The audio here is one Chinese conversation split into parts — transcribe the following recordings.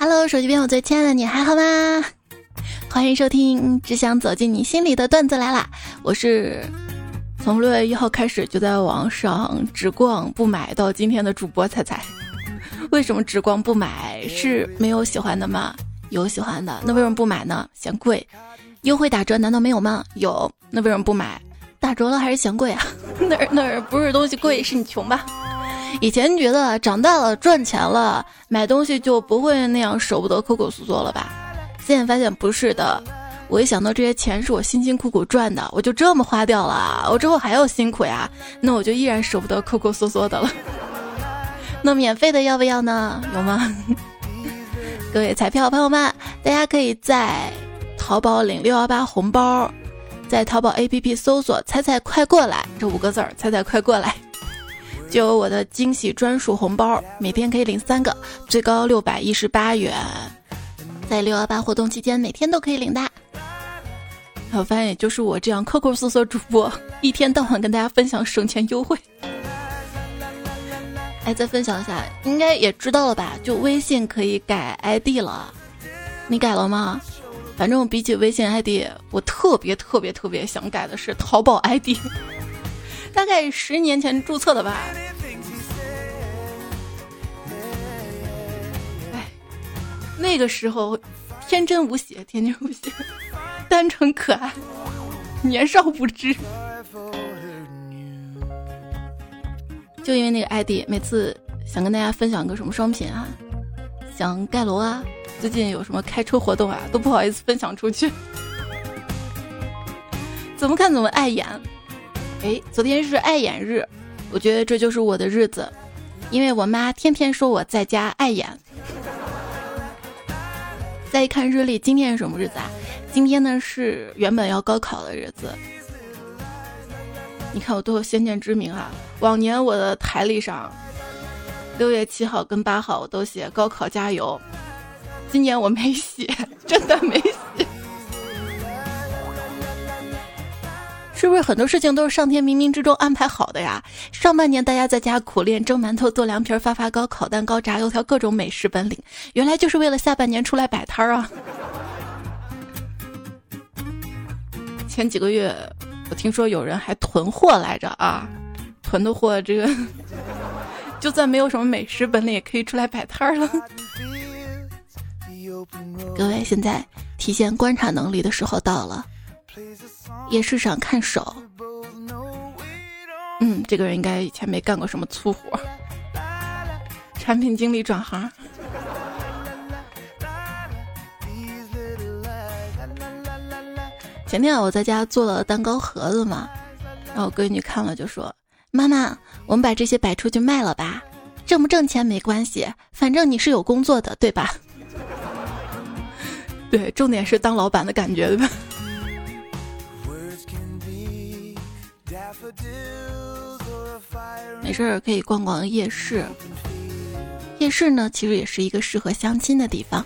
Hello，手机边我最亲爱的你还好吗？欢迎收听《只想走进你心里的段子来啦》，我是从六月一号开始就在网上只逛不买到今天的主播彩彩。为什么只逛不买？是没有喜欢的吗？有喜欢的，那为什么不买呢？嫌贵。优惠打折难道没有吗？有，那为什么不买？打折了还是嫌贵啊？那儿那儿不是东西贵，是你穷吧？以前觉得长大了赚钱了，买东西就不会那样舍不得抠抠缩缩了吧？现在发现不是的，我一想到这些钱是我辛辛苦苦赚的，我就这么花掉了，我之后还要辛苦呀，那我就依然舍不得抠抠缩缩的了。那免费的要不要呢？有吗？各位彩票朋友们，大家可以在淘宝领六幺八红包，在淘宝 APP 搜索“彩彩快过来”这五个字儿，“彩彩快过来”。就有我的惊喜专属红包，每天可以领三个，最高六百一十八元。在六幺八活动期间，每天都可以领的。我发现，也就是我这样抠抠搜搜主播，一天到晚跟大家分享省钱优惠。哎，再分享一下，应该也知道了吧？就微信可以改 ID 了，你改了吗？反正比起微信 ID，我特别特别特别想改的是淘宝 ID。大概十年前注册的吧。哎，那个时候天真无邪，天真无邪，单纯可爱，年少无知。就因为那个 ID，每次想跟大家分享个什么商品啊，想盖楼啊，最近有什么开车活动啊，都不好意思分享出去。怎么看怎么碍眼。哎，昨天是爱眼日，我觉得这就是我的日子，因为我妈天天说我在家碍眼。再一看日历，今天是什么日子啊？今天呢是原本要高考的日子。你看我多有先见之明啊！往年我的台历上，六月七号跟八号我都写高考加油，今年我没写，真的没写。是不是很多事情都是上天冥冥之中安排好的呀？上半年大家在家苦练蒸馒头、做凉皮、发发糕、烤蛋糕、炸油条，各种美食本领，原来就是为了下半年出来摆摊儿啊！前几个月我听说有人还囤货来着啊，囤的货这个就算没有什么美食本领，也可以出来摆摊儿了。各位，现在体现观察能力的时候到了。夜市上看手，嗯，这个人应该以前没干过什么粗活。产品经理转行。前天我在家做了蛋糕盒子嘛，然后我闺女看了就说：“妈妈，我们把这些摆出去卖了吧，挣不挣钱没关系，反正你是有工作的，对吧？”对，重点是当老板的感觉，对吧？没事儿可以逛逛夜市。夜市呢，其实也是一个适合相亲的地方。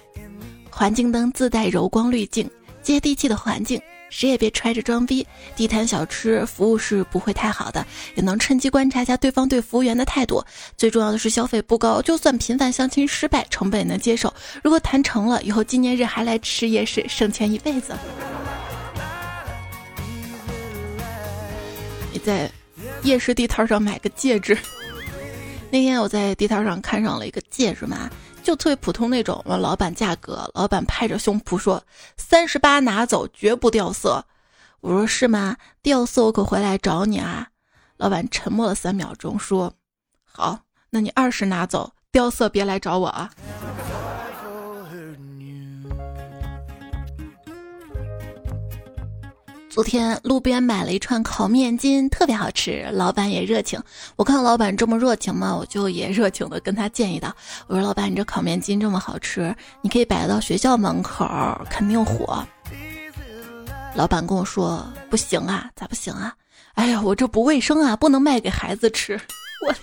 环境灯自带柔光滤镜，接地气的环境，谁也别揣着装逼。地摊小吃服务是不会太好的，也能趁机观察一下对方对服务员的态度。最重要的是消费不高，就算频繁相亲失败，成本也能接受。如果谈成了，以后纪念日还来吃夜市，省钱一辈子。在。夜市地摊上买个戒指，那天我在地摊上看上了一个戒指嘛，就特别普通那种。问老板价格，老板拍着胸脯说：“三十八拿走，绝不掉色。”我说：“是吗？掉色我可回来找你啊。”老板沉默了三秒钟，说：“好，那你二十拿走，掉色别来找我啊。”昨天路边买了一串烤面筋，特别好吃，老板也热情。我看老板这么热情嘛，我就也热情的跟他建议道：“我说老板，你这烤面筋这么好吃，你可以摆到学校门口，肯定火。”老板跟我说：“不行啊，咋不行啊？哎呀，我这不卫生啊，不能卖给孩子吃。”我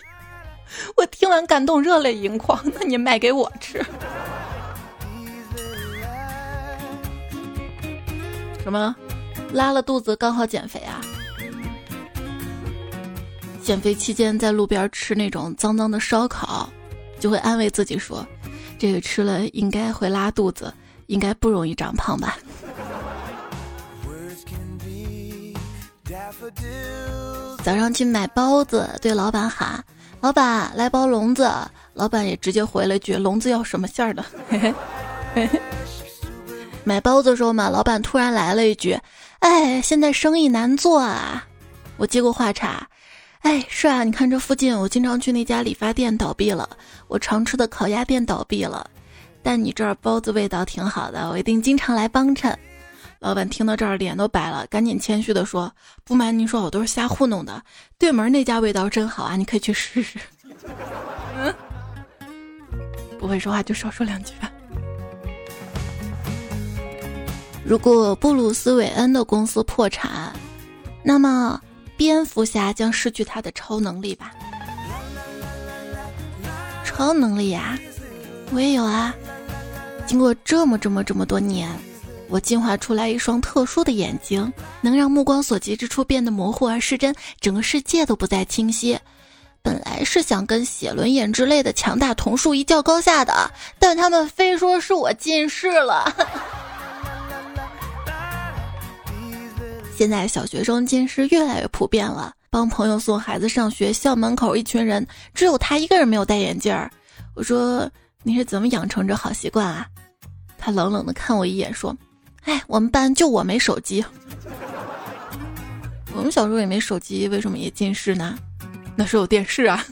我听完感动热泪盈眶。那你卖给我吃？什么？拉了肚子刚好减肥啊！减肥期间在路边吃那种脏脏的烧烤，就会安慰自己说：“这个吃了应该会拉肚子，应该不容易长胖吧。早上去买包子，对老板喊：“老板，来包笼子。”老板也直接回了句：“笼子要什么馅儿的？”买包子的时候嘛，老板突然来了一句：“哎，现在生意难做啊。”我接过话茬：“哎，是啊，你看这附近，我经常去那家理发店倒闭了，我常吃的烤鸭店倒闭了，但你这儿包子味道挺好的，我一定经常来帮衬。”老板听到这儿脸都白了，赶紧谦虚的说：“不瞒您说，我都是瞎糊弄的。对门那家味道真好啊，你可以去试试。”嗯，不会说话就少说两句吧。如果布鲁斯韦恩的公司破产，那么蝙蝠侠将失去他的超能力吧？超能力呀，我也有啊！经过这么这么这么多年。我进化出来一双特殊的眼睛，能让目光所及之处变得模糊而失真，整个世界都不再清晰。本来是想跟写轮眼之类的强大瞳术一较高下的，但他们非说是我近视了。现在小学生近视越来越普遍了，帮朋友送孩子上学，校门口一群人，只有他一个人没有戴眼镜儿。我说：“你是怎么养成这好习惯啊？”他冷冷的看我一眼，说。哎，我们班就我没手机。我们小时候也没手机，为什么也近视呢？那是有电视啊。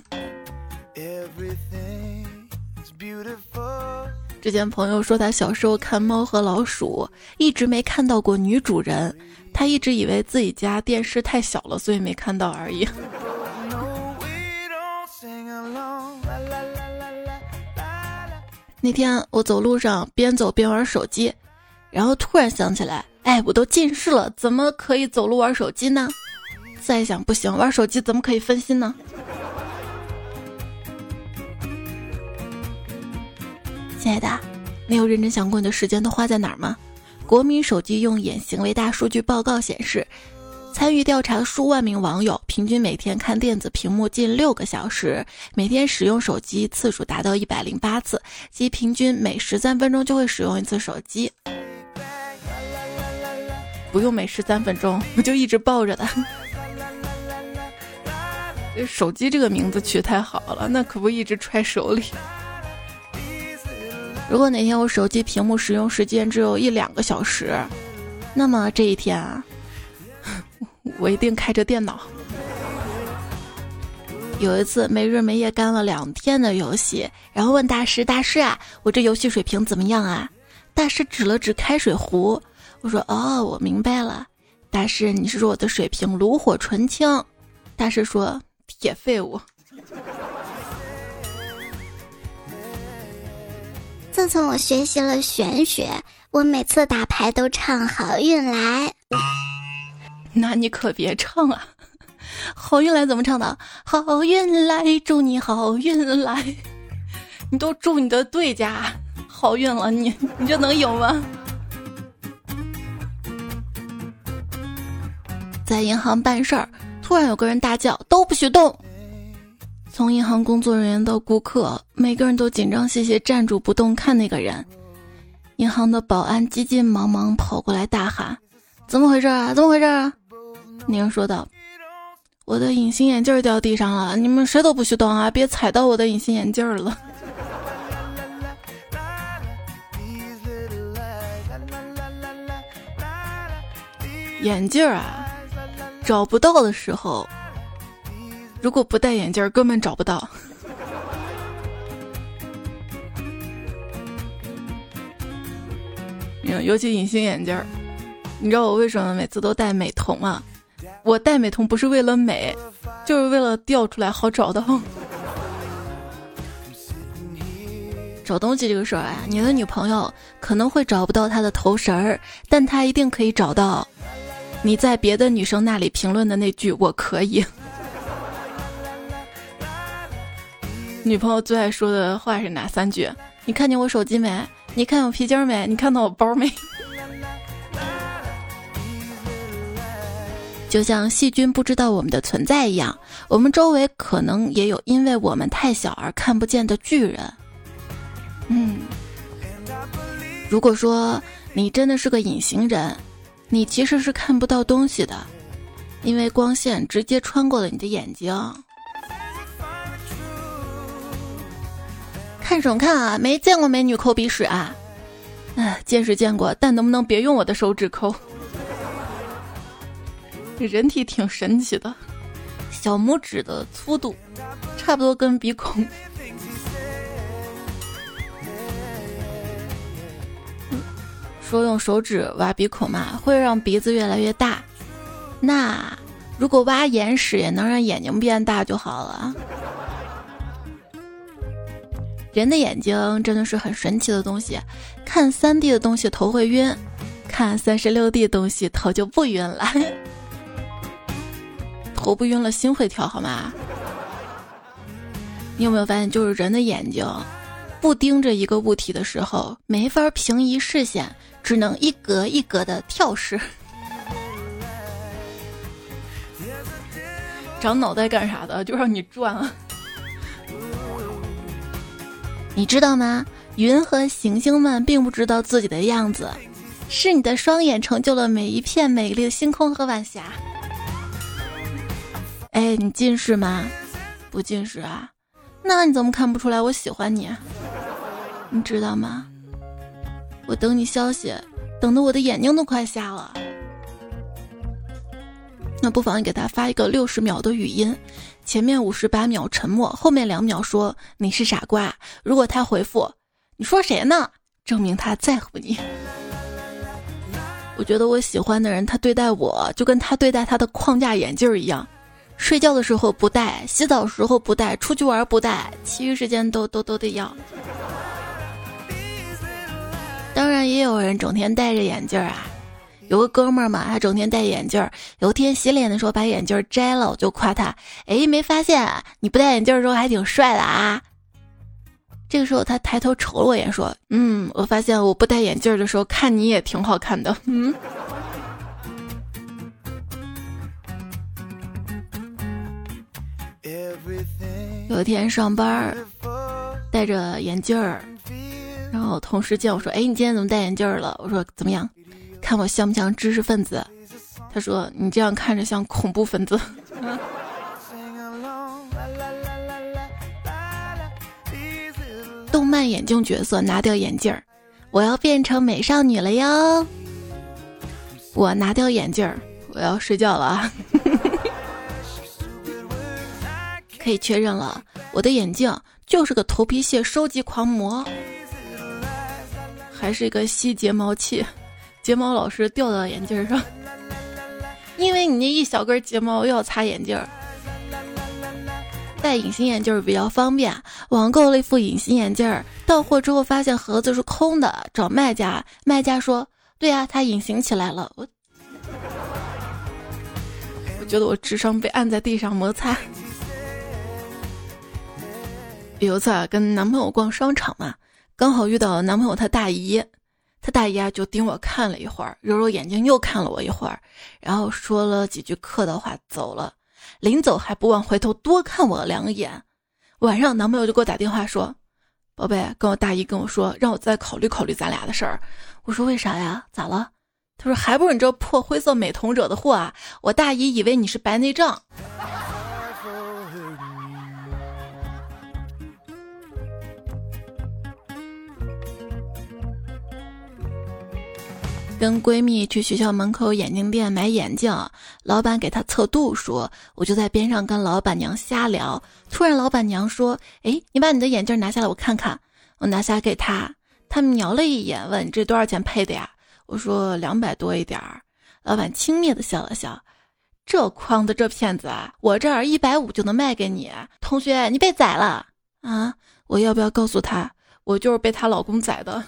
之前朋友说他小时候看《猫和老鼠》，一直没看到过女主人，他一直以为自己家电视太小了，所以没看到而已。那天我走路上边走边玩手机。然后突然想起来，哎，我都近视了，怎么可以走路玩手机呢？再想，不行，玩手机怎么可以分心呢？亲爱的，你有认真想过你的时间都花在哪儿吗？国民手机用眼行为大数据报告显示，参与调查的数万名网友平均每天看电子屏幕近六个小时，每天使用手机次数达到一百零八次，即平均每十三分钟就会使用一次手机。不用每十三分钟，我就一直抱着它。这 手机这个名字取太好了，那可不一直揣手里。如果哪天我手机屏幕使用时间只有一两个小时，那么这一天啊，我一定开着电脑。有一次没日没夜干了两天的游戏，然后问大师：“大师啊，我这游戏水平怎么样啊？”大师指了指开水壶。我说哦，我明白了，大师，你是说我的水平炉火纯青？大师说铁废物。自从我学习了玄学，我每次打牌都唱好运来。那你可别唱啊！好运来怎么唱的？好运来，祝你好运来。你都祝你的对家好运了，你你就能赢吗？在银行办事儿，突然有个人大叫：“都不许动！”从银行工作人员到顾客，每个人都紧张兮兮站住不动看那个人。银行的保安急急忙忙跑过来大喊：“怎么回事啊？怎么回事啊？”那人说道：“我的隐形眼镜掉地上了，你们谁都不许动啊！别踩到我的隐形眼镜了。”眼镜啊！找不到的时候，如果不戴眼镜根本找不到。嗯尤其隐形眼镜你知道我为什么每次都戴美瞳吗？我戴美瞳不是为了美，就是为了掉出来好找到。找东西这个事儿啊，你的女朋友可能会找不到她的头绳儿，但她一定可以找到。你在别的女生那里评论的那句“我可以”，女朋友最爱说的话是哪三句？你看见我手机没？你看我皮筋没？你看到我包没？就像细菌不知道我们的存在一样，我们周围可能也有因为我们太小而看不见的巨人。嗯，如果说你真的是个隐形人，你其实是看不到东西的，因为光线直接穿过了你的眼睛。看什么看啊？没见过美女抠鼻屎啊？哎，见是见过，但能不能别用我的手指抠？人体挺神奇的，小拇指的粗度差不多跟鼻孔。说用手指挖鼻孔嘛，会让鼻子越来越大。那如果挖眼屎也能让眼睛变大就好了。人的眼睛真的是很神奇的东西，看三 D 的东西头会晕，看三十六 D 的东西头就不晕了。头不晕了，心会跳，好吗？你有没有发现，就是人的眼睛不盯着一个物体的时候，没法平移视线，只能一格一格的跳视。长脑袋干啥的？就让你转啊！你知道吗？云和行星们并不知道自己的样子，是你的双眼成就了每一片美丽的星空和晚霞。哎，你近视吗？不近视啊？那你怎么看不出来我喜欢你？你知道吗？我等你消息，等的我的眼睛都快瞎了。那不妨你给他发一个六十秒的语音。前面五十八秒沉默，后面两秒说你是傻瓜。如果他回复你说谁呢？证明他在乎你。我觉得我喜欢的人，他对待我就跟他对待他的框架眼镜一样，睡觉的时候不戴，洗澡时候不戴，出去玩不戴，其余时间都都都得要。当然也有人整天戴着眼镜啊。有个哥们儿嘛，他整天戴眼镜儿。有天洗脸的时候把眼镜摘了，我就夸他：“哎，没发现你不戴眼镜的时候还挺帅的啊。”这个时候他抬头瞅了我一眼，说：“嗯，我发现我不戴眼镜的时候看你也挺好看的。”嗯。有一天上班戴着眼镜儿，然后同事见我说：“哎，你今天怎么戴眼镜了？”我说：“怎么样？”看我像不像知识分子？他说你这样看着像恐怖分子。动漫眼镜角色拿掉眼镜儿，我要变成美少女了哟。我拿掉眼镜儿，我要睡觉了啊。可以确认了，我的眼镜就是个头皮屑收集狂魔，还是一个吸睫毛器。睫毛老是掉到眼镜上，因为你那一小根睫毛又要擦眼镜儿。戴隐形眼镜比较方便，网购了一副隐形眼镜，到货之后发现盒子是空的，找卖家，卖家说：“对呀，它隐形起来了。”我，我觉得我智商被按在地上摩擦。有一次啊，跟男朋友逛商场嘛，刚好遇到男朋友他大姨。他大姨啊，就盯我看了一会儿，揉揉眼睛，又看了我一会儿，然后说了几句客套话走了。临走还不忘回头多看我两眼。晚上男朋友就给我打电话说：“宝贝，跟我大姨跟我说，让我再考虑考虑咱俩的事儿。”我说：“为啥呀？咋了？”他说：“还不是你这破灰色美瞳惹的祸啊！我大姨以为你是白内障。”跟闺蜜去学校门口眼镜店买眼镜，老板给她测度数，我就在边上跟老板娘瞎聊。突然，老板娘说：“哎，你把你的眼镜拿下来，我看看。”我拿下给她，她瞄了一眼，问：“这多少钱配的呀？”我说：“两百多一点儿。”老板轻蔑的笑了笑：“这框的这骗子啊，我这儿一百五就能卖给你。同学，你被宰了啊！我要不要告诉他，我就是被她老公宰的？”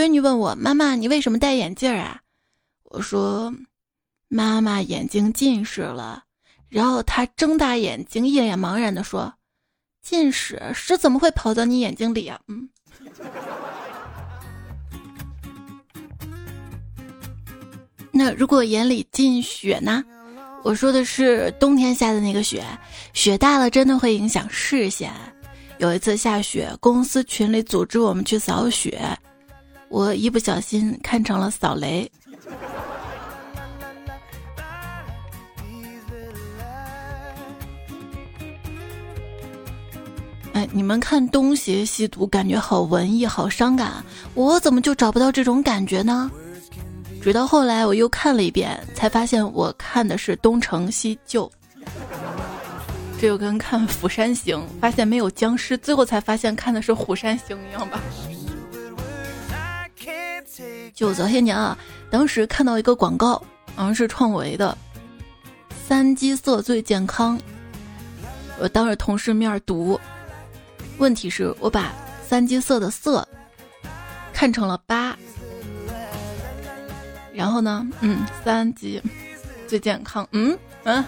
闺女问我：“妈妈，你为什么戴眼镜啊？”我说：“妈妈眼睛近视了。”然后她睁大眼睛，一脸茫然的说：“近视屎怎么会跑到你眼睛里啊？”嗯。那如果眼里进雪呢？我说的是冬天下的那个雪，雪大了真的会影响视线。有一次下雪，公司群里组织我们去扫雪，我一不小心看成了扫雷。哎，你们看《东邪西毒》，感觉好文艺，好伤感，我怎么就找不到这种感觉呢？直到后来我又看了一遍，才发现我看的是《东成西就》，这就跟看《釜山行》发现没有僵尸，最后才发现看的是《虎山行》一样吧。就早些年啊，当时看到一个广告，好像是创维的，三基色最健康。我当着同事面读，问题是我把三基色的色看成了八。然后呢？嗯，三基最健康。嗯嗯，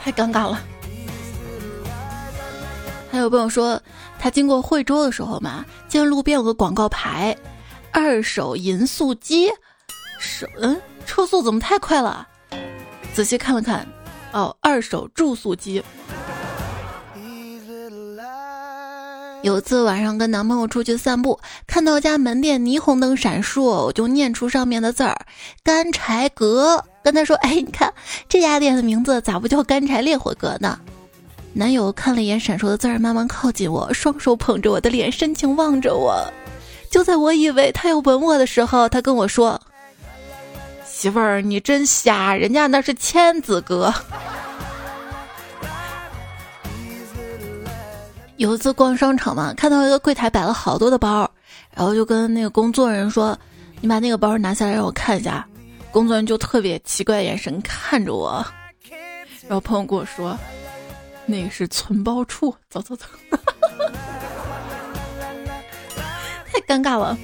太尴尬了。还有朋友说，他经过惠州的时候嘛，见路边有个广告牌，二手银速机，手嗯，车速怎么太快了？仔细看了看，哦，二手住宿机。有次晚上跟男朋友出去散步，看到家门店霓虹灯闪烁，我就念出上面的字儿“干柴阁”，跟他说：“哎，你看这家店的名字咋不叫干柴烈火阁呢？”男友看了一眼闪烁的字儿，慢慢靠近我，双手捧着我的脸，深情望着我。就在我以为他要吻我的时候，他跟我说：“媳妇儿，你真瞎，人家那是千子哥。”有一次逛商场嘛，看到一个柜台摆了好多的包，然后就跟那个工作人员说：“你把那个包拿下来让我看一下。”工作人员就特别奇怪的眼神看着我，然后朋友跟我说：“那个是存包处，走走走。”太尴尬了。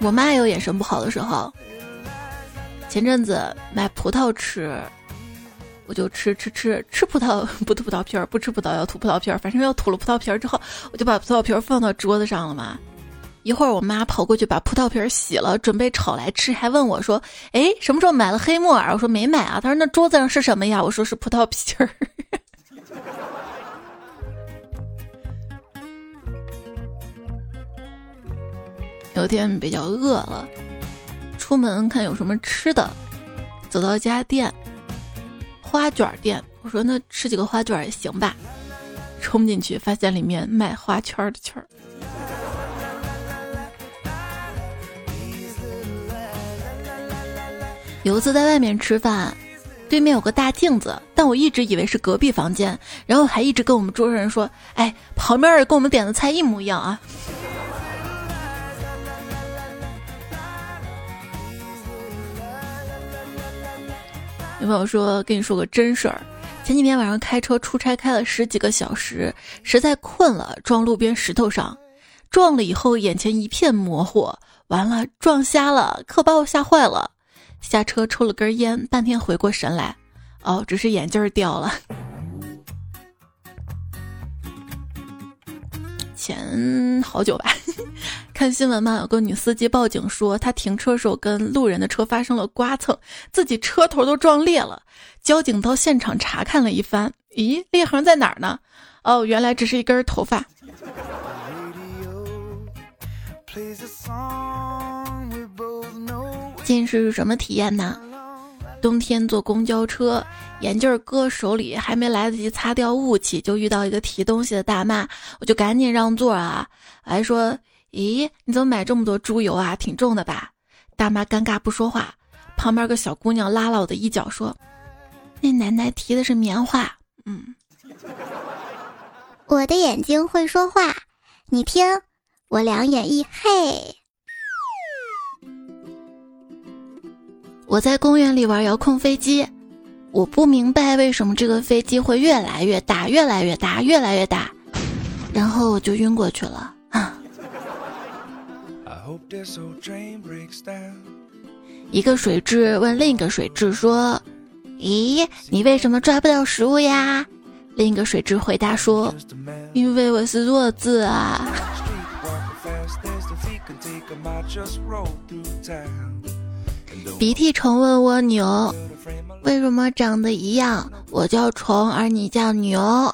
我妈也有眼神不好的时候，前阵子买葡萄吃。我就吃吃吃吃葡萄 不吐葡萄皮儿，不吃葡萄要吐葡萄皮儿，反正要吐了葡萄皮儿之后，我就把葡萄皮儿放到桌子上了嘛。一会儿我妈跑过去把葡萄皮儿洗了，准备炒来吃，还问我说：“哎，什么时候买了黑木耳？”我说没买啊。她说：“那桌子上是什么呀？”我说：“是葡萄皮儿。” 有天比较饿了，出门看有什么吃的，走到一家店。花卷店，我说那吃几个花卷也行吧。冲进去发现里面卖花圈的圈儿。有一次在外面吃饭，对面有个大镜子，但我一直以为是隔壁房间，然后还一直跟我们桌上人说：“哎，旁边跟我们点的菜一模一样啊。”女朋友说：“跟你说个真事儿，前几天晚上开车出差开了十几个小时，实在困了，撞路边石头上，撞了以后眼前一片模糊，完了撞瞎了，可把我吓坏了。下车抽了根烟，半天回过神来，哦，只是眼镜掉了。前好久吧。”看新闻嘛，有个女司机报警说，她停车时候跟路人的车发生了刮蹭，自己车头都撞裂了。交警到现场查看了一番，咦，裂痕在哪儿呢？哦，原来只是一根头发。近视是什么体验呢？冬天坐公交车，眼镜搁手里，还没来得及擦掉雾气，就遇到一个提东西的大妈，我就赶紧让座啊，还说。咦，你怎么买这么多猪油啊？挺重的吧？大妈尴尬不说话，旁边个小姑娘拉了我的衣角说：“那奶奶提的是棉花。”嗯，我的眼睛会说话，你听，我两眼一黑。我在公园里玩遥控飞机，我不明白为什么这个飞机会越来越大，越来越大，越来越大，然后我就晕过去了。一个水蛭问另一个水蛭说：“咦，你为什么抓不到食物呀？”另一个水蛭回答说：“因为我是弱智啊。”鼻涕虫问蜗牛：“为什么长得一样？我叫虫，而你叫牛。”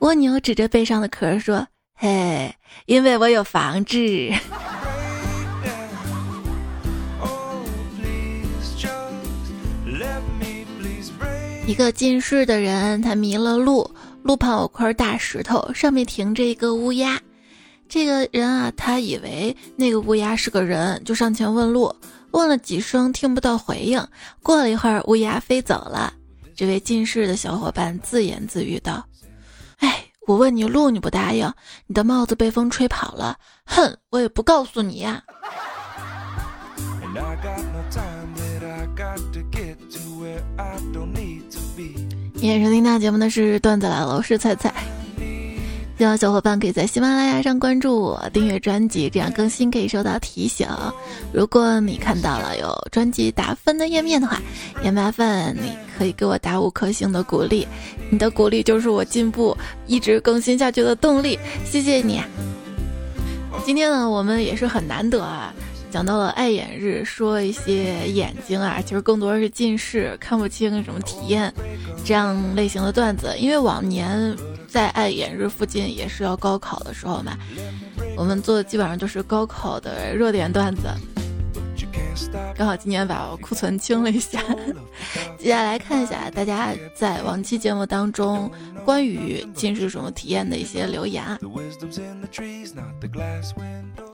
蜗牛指着背上的壳说：“嘿，因为我有房子。” 一个近视的人，他迷了路，路旁有块大石头，上面停着一个乌鸦。这个人啊，他以为那个乌鸦是个人，就上前问路。问了几声，听不到回应。过了一会儿，乌鸦飞走了。这位近视的小伙伴自言自语道：“哎，我问你路，你不答应，你的帽子被风吹跑了。哼，我也不告诉你呀。”天收听到节目的是段子来了，我是菜菜。希望小伙伴可以在喜马拉雅上关注我，订阅专辑，这样更新可以收到提醒。如果你看到了有专辑打分的页面的话，也麻烦你可以给我打五颗星的鼓励，你的鼓励就是我进步、一直更新下去的动力。谢谢你。今天呢，我们也是很难得啊。讲到了爱眼日，说一些眼睛啊，其实更多是近视、看不清什么体验这样类型的段子。因为往年在爱眼日附近也是要高考的时候嘛，我们做的基本上都是高考的热点段子。刚好今年把库存清了一下，接下来看一下大家在往期节目当中关于近视什么体验的一些留言。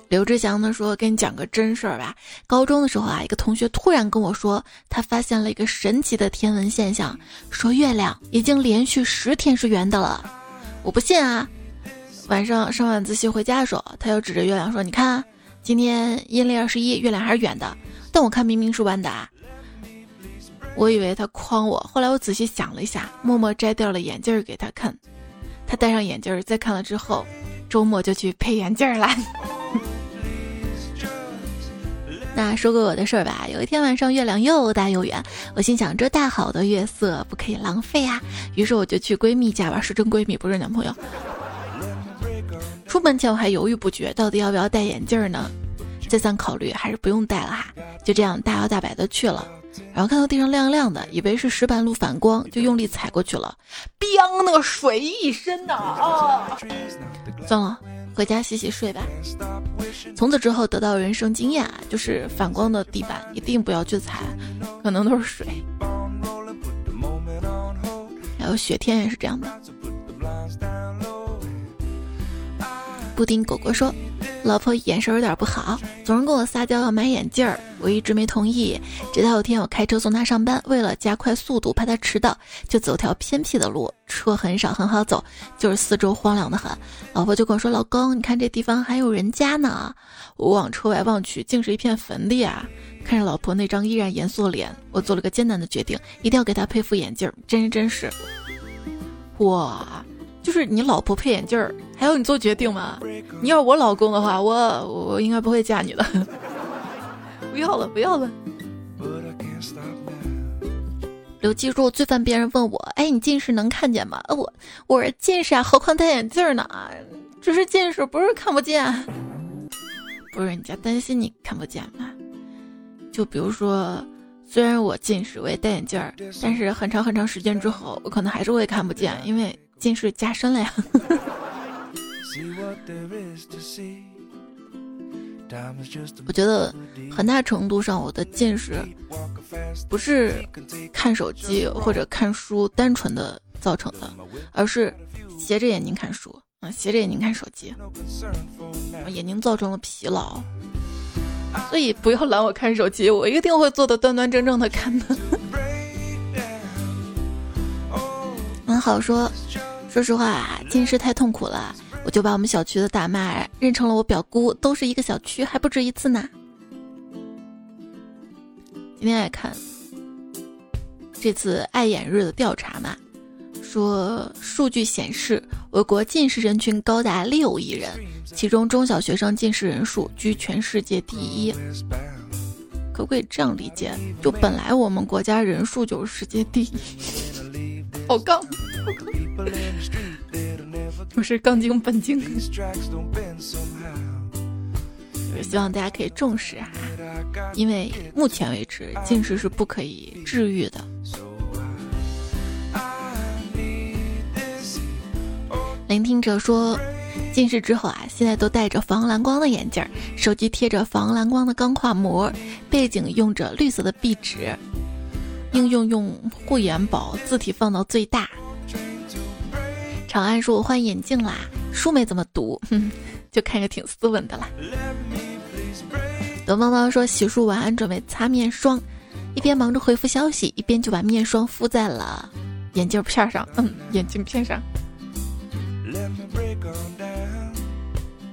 刘志祥呢说：“给你讲个真事儿吧。高中的时候啊，一个同学突然跟我说，他发现了一个神奇的天文现象，说月亮已经连续十天是圆的了。我不信啊。晚上上晚自习回家的时候，他又指着月亮说：‘你看，今天阴历二十一，月亮还是圆的。’但我看明明是弯的啊。我以为他诓我，后来我仔细想了一下，默默摘掉了眼镜给他看。他戴上眼镜再看了之后，周末就去配眼镜了。”那说个我的事儿吧。有一天晚上，月亮又大又圆，我心想这大好的月色不可以浪费啊。于是我就去闺蜜家玩，是真闺蜜，不是男朋友。出门前我还犹豫不决，到底要不要戴眼镜呢？再三考虑，还是不用戴了哈。就这样大摇大摆的去了，然后看到地上亮亮的，以为是石板路反光，就用力踩过去了，biang，那个水一身呐啊！算了。回家洗洗睡吧。从此之后得到人生经验啊，就是反光的地板一定不要去踩，可能都是水。还有雪天也是这样的。布丁狗狗说。老婆眼神有点不好，总是跟我撒娇要买眼镜儿，我一直没同意。直到有天我开车送她上班，为了加快速度，怕她迟到，就走条偏僻的路，车很少，很好走，就是四周荒凉的很。老婆就跟我说：“老公，你看这地方还有人家呢。”我往车外望去，竟是一片坟地啊！看着老婆那张依然严肃的脸，我做了个艰难的决定，一定要给她配副眼镜儿。真真是，哇！就是你老婆配眼镜儿，还要你做决定吗？你要我老公的话，我我应该不会嫁你的。不要了，不要了。刘记住，最烦别人问我：“哎，你近视能看见吗？”我我是近视啊，何况戴眼镜呢？只是近视，不是看不见。不是人家担心你看不见吗？就比如说，虽然我近视，我也戴眼镜儿，但是很长很长时间之后，我可能还是会看不见，因为。近视加深了呀！我觉得很大程度上，我的近视不是看手机或者看书单纯的造成的，而是斜着眼睛看书啊，斜着眼睛看手机，眼睛造成了疲劳。所以不要拦我看手机，我一定会做的端端正正的看的。很好说。说实话啊，近视太痛苦了，我就把我们小区的大妈认成了我表姑，都是一个小区，还不止一次呢。今天爱看这次爱眼日的调查嘛，说数据显示，我国近视人群高达六亿人，其中中小学生近视人数居全世界第一。可不可以这样理解？就本来我们国家人数就是世界第一，好杠。我是杠精本精。就是希望大家可以重视哈，因为目前为止近视是不可以治愈的。聆听者说，近视之后啊，现在都戴着防蓝光的眼镜，手机贴着防蓝光的钢化膜，背景用着绿色的壁纸，应用用护眼宝，字体放到最大。长安说：“我换眼镜啦，书没怎么读，哼，就看着挺斯文的啦。”德猫猫说：“洗漱完准备擦面霜，一边忙着回复消息，一边就把面霜敷在了眼镜片上，嗯，眼镜片上。”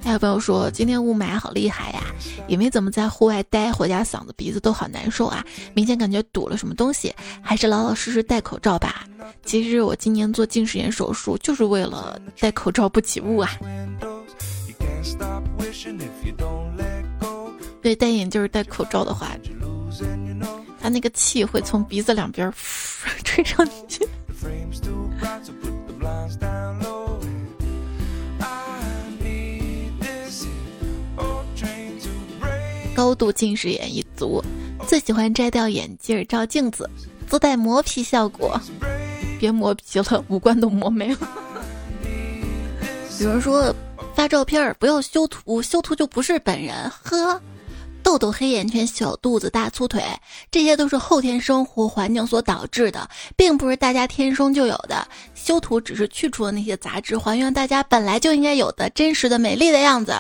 还有朋友说今天雾霾好厉害呀，也没怎么在户外待，回家嗓子鼻子都好难受啊，明显感觉堵了什么东西，还是老老实实戴口罩吧。其实我今年做近视眼手术就是为了戴口罩不起雾啊。对，戴眼镜戴口罩的话，它那个气会从鼻子两边 吹上去。高度近视眼一族，最喜欢摘掉眼镜照镜子，自带磨皮效果。别磨皮了，五官都磨没了。有人说发照片不要修图，修图就不是本人。呵，痘痘、黑眼圈、小肚子、大粗腿，这些都是后天生活环境所导致的，并不是大家天生就有的。修图只是去除了那些杂质，还原大家本来就应该有的真实的美丽的样子。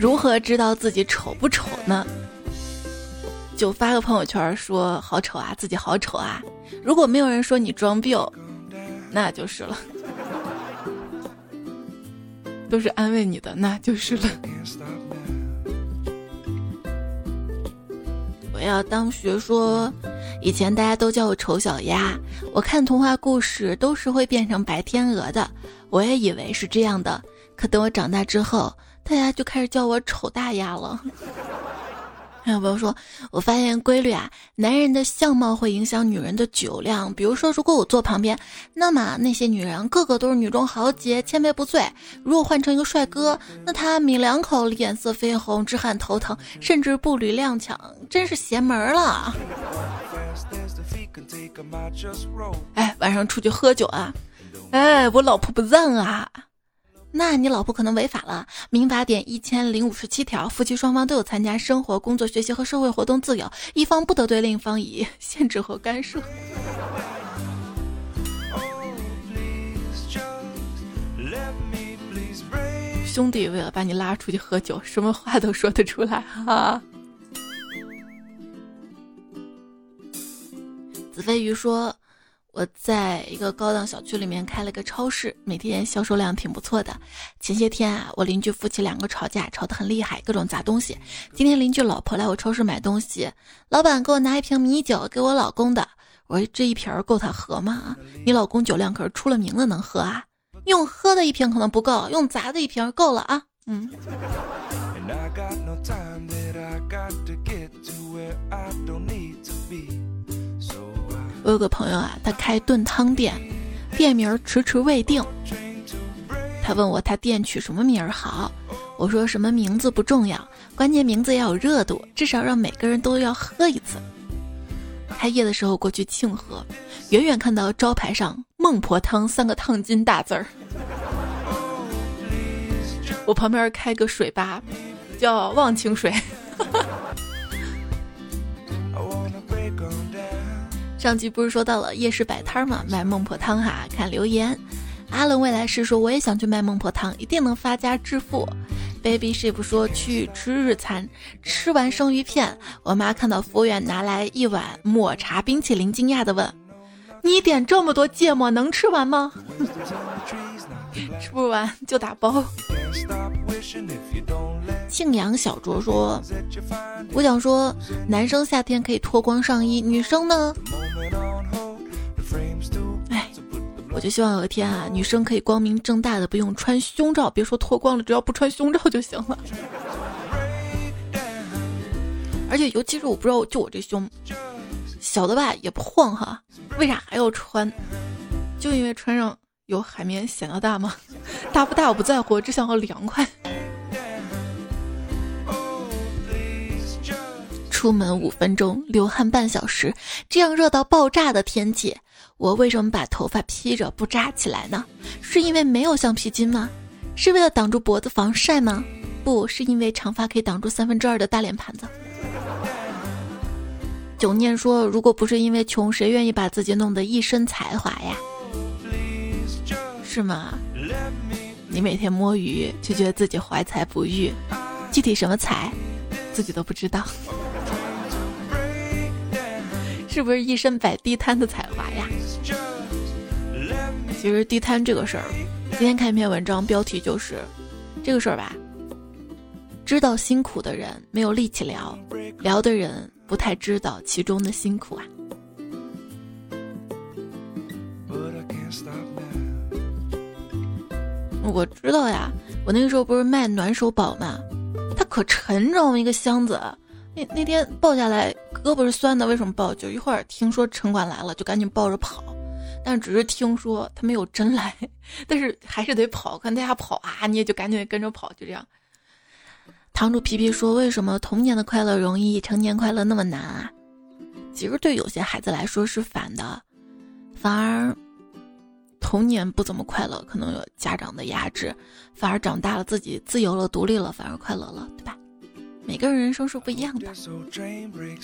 如何知道自己丑不丑呢？就发个朋友圈说好丑啊，自己好丑啊。如果没有人说你装逼，那就是了。都是安慰你的，那就是了。我要当学说，以前大家都叫我丑小鸭。我看童话故事都是会变成白天鹅的，我也以为是这样的。可等我长大之后。大家就开始叫我丑大鸭了。还有朋友说，我发现规律啊，男人的相貌会影响女人的酒量。比如说，如果我坐旁边，那么那些女人个个都是女中豪杰，千杯不醉；如果换成一个帅哥，那他抿两口，脸色绯红，直喊头疼，甚至步履踉跄，真是邪门了。哎，晚上出去喝酒啊？哎，我老婆不让啊。那你老婆可能违法了。民法典一千零五十七条，夫妻双方都有参加生活、工作、学习和社会活动自由，一方不得对另一方以 限制和干涉。兄弟为了把你拉出去喝酒，什么话都说得出来哈。子非鱼说。我在一个高档小区里面开了个超市，每天销售量挺不错的。前些天啊，我邻居夫妻两个吵架，吵得很厉害，各种砸东西。今天邻居老婆来我超市买东西，老板给我拿一瓶米酒，给我老公的。我说这一瓶够他喝吗？你老公酒量可是出了名的能喝啊，用喝的一瓶可能不够，用砸的一瓶够了啊。嗯。我有个朋友啊，他开炖汤店，店名迟迟未定。他问我他店取什么名儿好，我说什么名字不重要，关键名字要有热度，至少让每个人都要喝一次。开业的时候过去庆贺，远远看到招牌上“孟婆汤”三个烫金大字儿。我旁边开个水吧，叫忘情水。上期不是说到了夜市摆摊吗？卖孟婆汤哈，看留言。阿伦未来是说我也想去卖孟婆汤，一定能发家致富。Baby Sheep 说去吃日餐，吃完生鱼片，我妈看到服务员拿来一碗抹茶冰淇淋，惊讶的问：“你点这么多芥末能吃完吗？” 吃不完就打包。庆阳小卓说：“我想说，男生夏天可以脱光上衣，女生呢？哎，我就希望有一天啊，女生可以光明正大的不用穿胸罩，别说脱光了，只要不穿胸罩就行了。而且尤其是我不知道，就我这胸小的吧也不晃哈，为啥还要穿？就因为穿上。”有海绵显得大吗？大不大我不在乎，只想要凉快。出门五分钟，流汗半小时，这样热到爆炸的天气，我为什么把头发披着不扎起来呢？是因为没有橡皮筋吗？是为了挡住脖子防晒吗？不是因为长发可以挡住三分之二的大脸盘子。九念说：“如果不是因为穷，谁愿意把自己弄得一身才华呀？是吗？你每天摸鱼，就觉得自己怀才不遇，具体什么才，自己都不知道。是不是一身摆地摊的才华呀？其实地摊这个事儿，今天看一篇文章，标题就是这个事儿吧。知道辛苦的人没有力气聊，聊的人。”不太知道其中的辛苦啊！我知道呀，我那个时候不是卖暖手宝嘛，它可沉，重？一个箱子，那那天抱下来，胳膊是酸的。为什么抱？就一会儿听说城管来了，就赶紧抱着跑。但只是听说他没有真来，但是还是得跑，看大家跑啊，你也就赶紧跟着跑，就这样。堂主皮皮说：“为什么童年的快乐容易，成年快乐那么难啊？其实对有些孩子来说是反的，反而童年不怎么快乐，可能有家长的压制，反而长大了自己自由了、独立了，反而快乐了，对吧？”每个人人生是不一样的，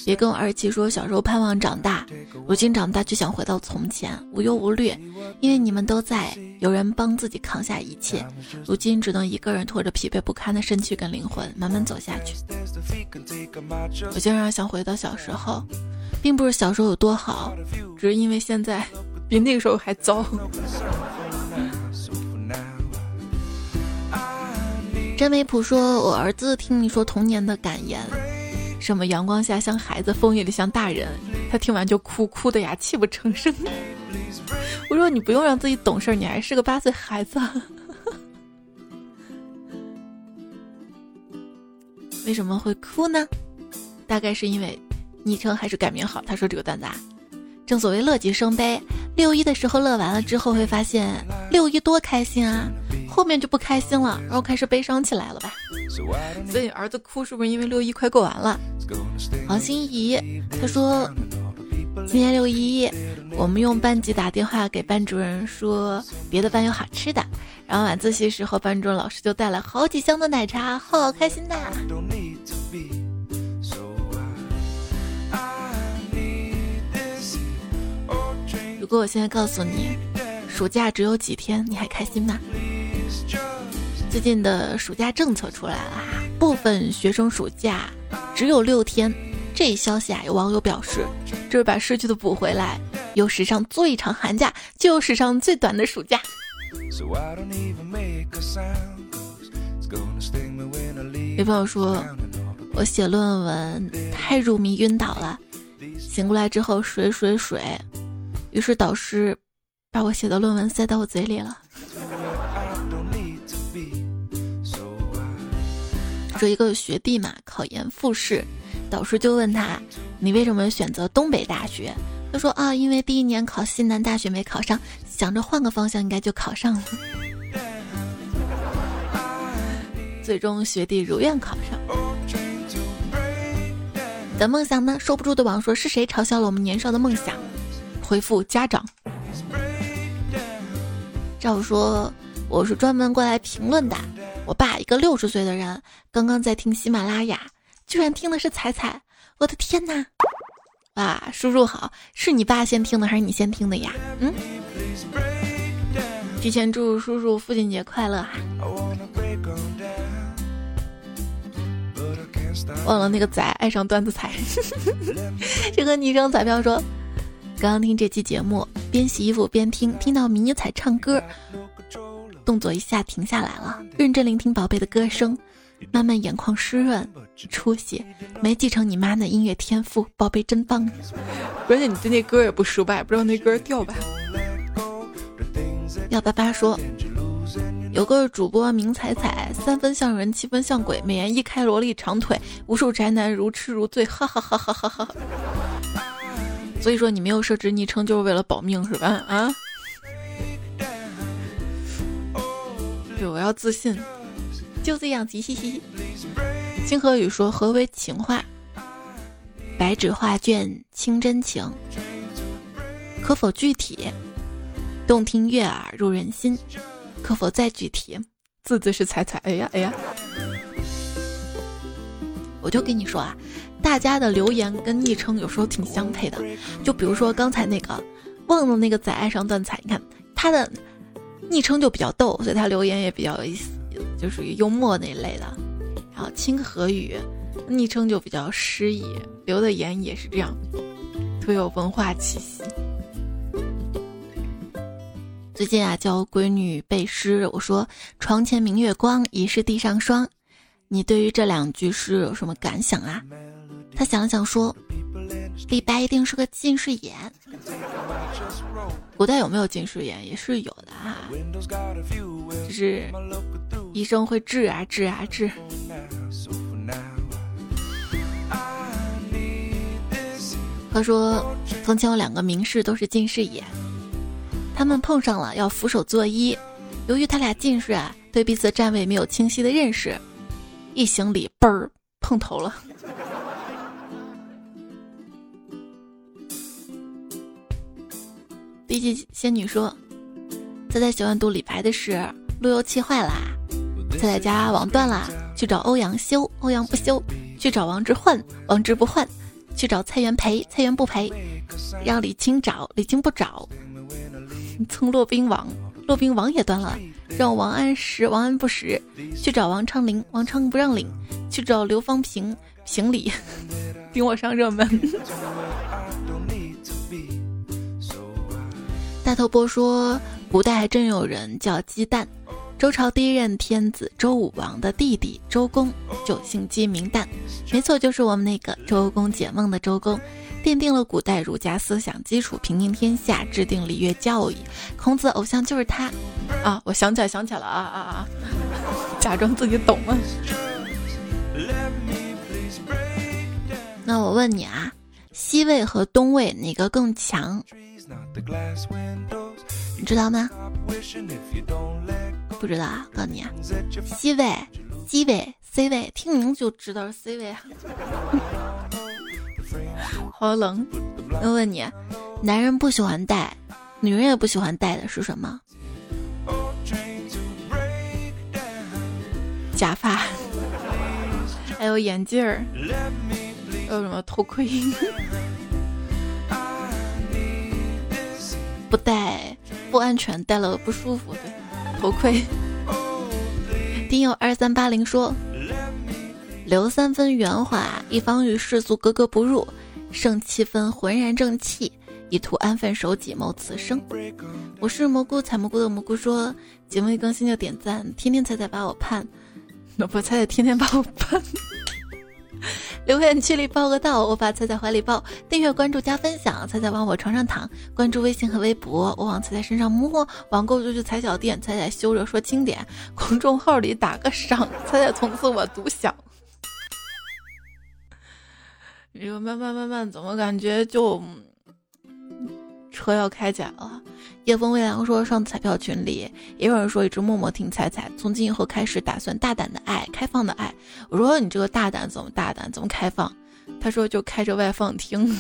别跟我二七说小时候盼望长大，如今长大就想回到从前，无忧无虑，因为你们都在，有人帮自己扛下一切，如今只能一个人拖着疲惫不堪的身躯跟灵魂慢慢走下去。我经常想回到小时候，并不是小时候有多好，只是因为现在比那个时候还糟。真没谱说，我儿子听你说童年的感言，什么阳光下像孩子，风雨里像大人，他听完就哭，哭的呀泣不成声。我说你不用让自己懂事，你还是个八岁孩子。为什么会哭呢？大概是因为昵称还是改名好。他说这个段子啊，正所谓乐极生悲，六一的时候乐完了之后会发现六一多开心啊。后面就不开心了，然后开始悲伤起来了吧？所以儿子哭是不是因为六一快过完了？王心怡他说，今天六一，我们用班级打电话给班主任说别的班有好吃的，然后晚自习时候班主任老师就带了好几箱的奶茶，好开心的。如果我现在告诉你，暑假只有几天，你还开心吗？最近的暑假政策出来了，部分学生暑假只有六天。这一消息啊，有网友表示，这是把失去的补回来。有史上最长寒假，就有史上最短的暑假。有朋友说，我写论文太入迷晕倒了，醒过来之后水水水，于是导师把我写的论文塞到我嘴里了。说一个学弟嘛，考研复试，导师就问他：“你为什么选择东北大学？”他说：“啊，因为第一年考西南大学没考上，想着换个方向应该就考上了。”最终学弟如愿考上。的梦想呢？收不住的网说是谁嘲笑了我们年少的梦想？回复家长。赵说我是专门过来评论的。我爸一个六十岁的人，刚刚在听喜马拉雅，居然听的是彩彩，我的天哪！哇，叔叔好，是你爸先听的还是你先听的呀？嗯，提前祝叔叔父亲节快乐哈！忘了那个仔爱上段子彩，这个昵称彩票说，刚刚听这期节目，边洗衣服边听，听到迷你彩唱歌。动作一下停下来了，认真聆听宝贝的歌声，慢慢眼眶湿润，出血，没继承你妈的音乐天赋，宝贝真棒。关键你对那歌也不熟吧？不知道那歌调吧？幺八八说，有个主播名彩彩，三分像人，七分像鬼，美颜一开，萝莉长腿，无数宅男如痴如醉，哈哈哈哈哈哈。所以说你没有设置昵称就是为了保命是吧？啊？对，我要自信，就这样，嘻嘻嘻。金河宇说：“何为情话？白纸画卷清真情，可否具体？动听悦耳入人心，可否再具体？字字是彩彩。哎呀哎呀！我就跟你说啊，大家的留言跟昵称有时候挺相配的。就比如说刚才那个忘了那个仔爱上断彩，你看他的昵称就比较逗，所以他留言也比较有意思，就属于幽默那一类的。然后清河雨，昵称就比较诗意，留的言也是这样，特有文化气息。最近啊，教闺女背诗，我说“床前明月光，疑是地上霜”，你对于这两句诗有什么感想啊？他想了想说：“李白一定是个近视眼。”古代有没有近视眼？也是有的啊，只是医生会治啊治啊治。他说：“从前有两个名士，都是近视眼。”他们碰上了，要扶手作揖。由于他俩近视啊，对彼此站位没有清晰的认识，一行礼，嘣儿碰头了。低级仙女说：“仔仔喜欢读李白的诗，路由器坏啦，仔仔家网断啦，去找欧阳修，欧阳不修；去找王之涣，王之不涣；去找蔡元培，蔡元不培；让李清找，李清不找。”蹭骆宾网，骆宾网也断了，让王安石，王安不识，去找王昌龄，王昌不让领，去找刘方平，评理，顶我上热门。大头波说，古代还真有人叫鸡蛋。周朝第一任天子周武王的弟弟周公就姓姬名旦，没错，就是我们那个周公解梦的周公。奠定了古代儒家思想基础，平定天下，制定礼乐教育。孔子偶像就是他啊！我想起来，想起来了啊啊啊！假装自己懂了。那我问你啊，西魏和东魏哪个更强？你知道吗？不知道啊，告诉你啊，西魏、西魏、C 位，听名就知道是 C 位啊。好冷，我问你，男人不喜欢戴，女人也不喜欢戴的是什么？假发，还有眼镜儿，还有什么头盔？不戴不安全，戴了不舒服。对，头盔。听友二三八零说。留三分圆滑，一方与世俗格格不入；剩七分浑然正气，以图安分守己谋此生。我是蘑菇采蘑菇的蘑菇说，节目一更新就点赞，天天彩彩把我盼，老婆彩彩天天把我盼。留言区里报个到，我把彩彩怀里抱。订阅关注加分享，彩彩往我床上躺。关注微信和微博，我往彩彩身上摸。网购就去踩小店，彩彩修着说经典。公众号里打个赏，彩彩从此我独享。这个慢慢慢慢，怎么感觉就车要开起来了？夜风微凉说，上彩票群里也有人说一直默默听彩彩，从今以后开始打算大胆的爱，开放的爱。我说你这个大胆怎么大胆，怎么开放？他说就开着外放听。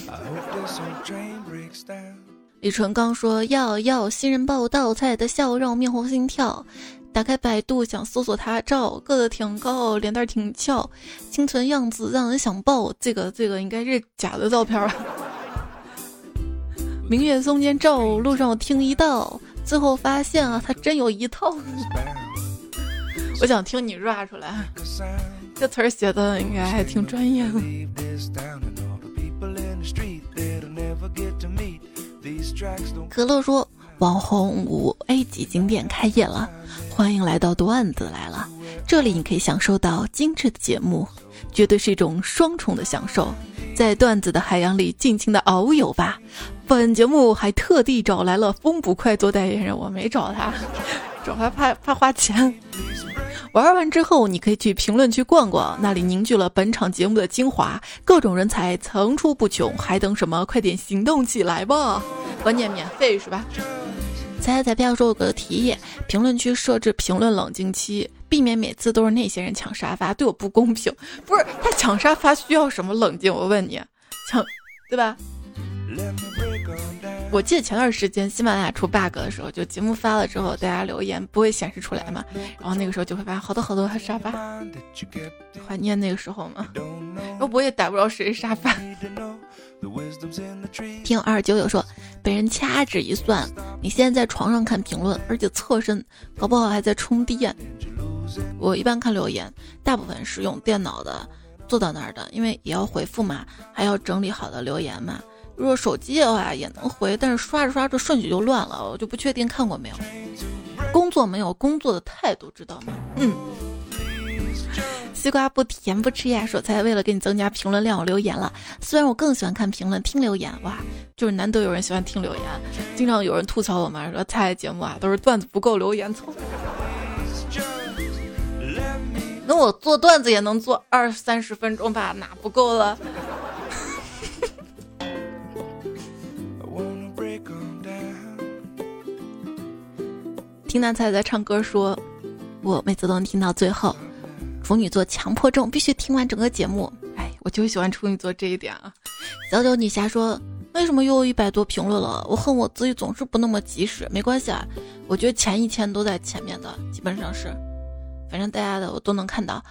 李纯刚说要要新人报道，彩的笑让我面红心跳。打开百度想搜索他照，个子挺高，脸蛋挺翘，清纯样子让人想抱。这个这个应该是假的照片吧？明月松间照，路上我听一道，最后发现啊，他真有一套。我想听你 rap 出来，这词儿写的应该还挺专业的。可乐说。网红五 A 级景点开业了，欢迎来到段子来了。这里你可以享受到精致的节目，绝对是一种双重的享受。在段子的海洋里尽情的遨游吧。本节目还特地找来了风捕快做代言人，我没找他，找他怕怕花钱。玩完之后，你可以去评论区逛逛，那里凝聚了本场节目的精华，各种人才层出不穷，还等什么？快点行动起来吧！关键免费是吧？猜彩票说有个提议，评论区设置评论冷静期，避免每次都是那些人抢沙发，对我不公平。不是他抢沙发需要什么冷静？我问你，抢对吧？我记得前段时间喜马拉雅出 bug 的时候，就节目发了之后，大家留言不会显示出来嘛，然后那个时候就会发现好多好多沙发，怀念那个时候嘛。然后我也逮不着谁沙发。听二九九说，被人掐指一算，你现在在床上看评论，而且侧身，搞不好还在充电。我一般看留言，大部分是用电脑的，坐到那儿的，因为也要回复嘛，还要整理好的留言嘛。如果手机的话也能回，但是刷着刷着顺序就乱了，我就不确定看过没有。工作没有工作的态度，知道吗？嗯。西瓜不甜不吃呀，说才为了给你增加评论量，我留言了。虽然我更喜欢看评论，听留言哇，就是难得有人喜欢听留言。经常有人吐槽我们说菜节目啊都是段子不够，留言凑。那我做段子也能做二三十分钟吧，哪不够了？听南菜在唱歌，说我每次都能听到最后。处女座强迫症，必须听完整个节目。哎，我就喜欢处女座这一点啊。小九女侠说：“为什么又有一百多评论了？我恨我自己总是不那么及时。没关系啊，我觉得前一千都在前面的，基本上是，反正大家的我都能看到。”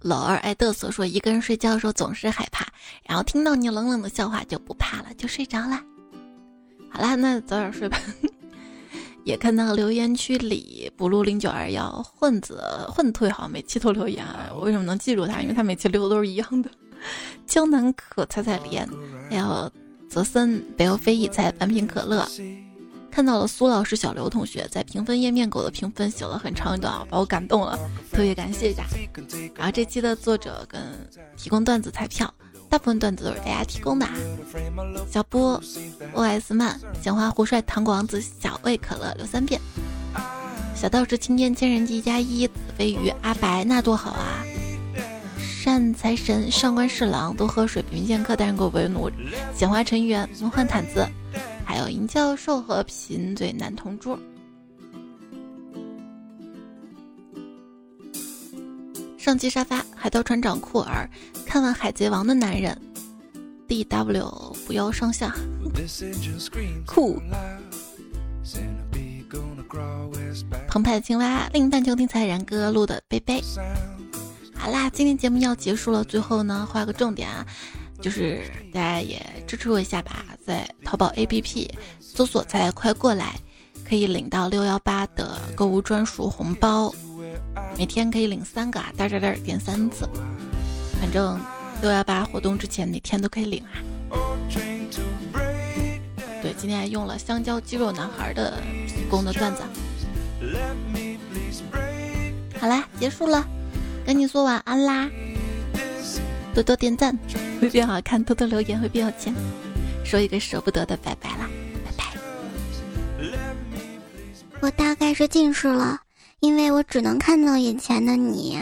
老二爱嘚瑟说：“一个人睡觉的时候总是害怕，然后听到你冷冷的笑话就不怕了，就睡着了。”好啦，那早点睡吧。也看到留言区里不录零九二幺混子混退好像每期都留言啊，我为什么能记住他？因为他每期留的都是一样的。江南可采采莲，还有泽森北欧飞翼在半瓶可乐，看到了苏老师小刘同学在评分页面给我的评分写了很长一段啊，把我感动了，特别感谢一下。然后这期的作者跟提供段子彩票。大部分段子都是大家提供的。小波，OS 曼，鲜花胡帅，糖果王子，小魏可乐，刘三遍。小道士青天千人记加一，子飞鱼，阿白，那多好啊！善财神，上官侍郎，多喝水，平剑客，单人狗为奴，鲜花尘缘，梦幻毯子，还有银教授和贫嘴男同桌。上期沙发，海盗船长库尔，看完《海贼王》的男人，D W 不要上下，酷，澎湃的青蛙，另一半球听才然哥录的杯杯。好啦，今天节目要结束了，最后呢，画个重点啊，就是大家也支持我一下吧，在淘宝 A P P 搜索“才快过来”，可以领到六幺八的购物专属红包。每天可以领三个啊，大点点点三次，反正六幺八活动之前每天都可以领啊。对，今天还用了香蕉肌肉男孩的提供的段子。好啦，结束了，跟你说晚安啦。多多点赞会变好看，多多留言会变有钱。说一个舍不得的拜拜啦，拜拜。我大概是近视了。因为我只能看到眼前的你。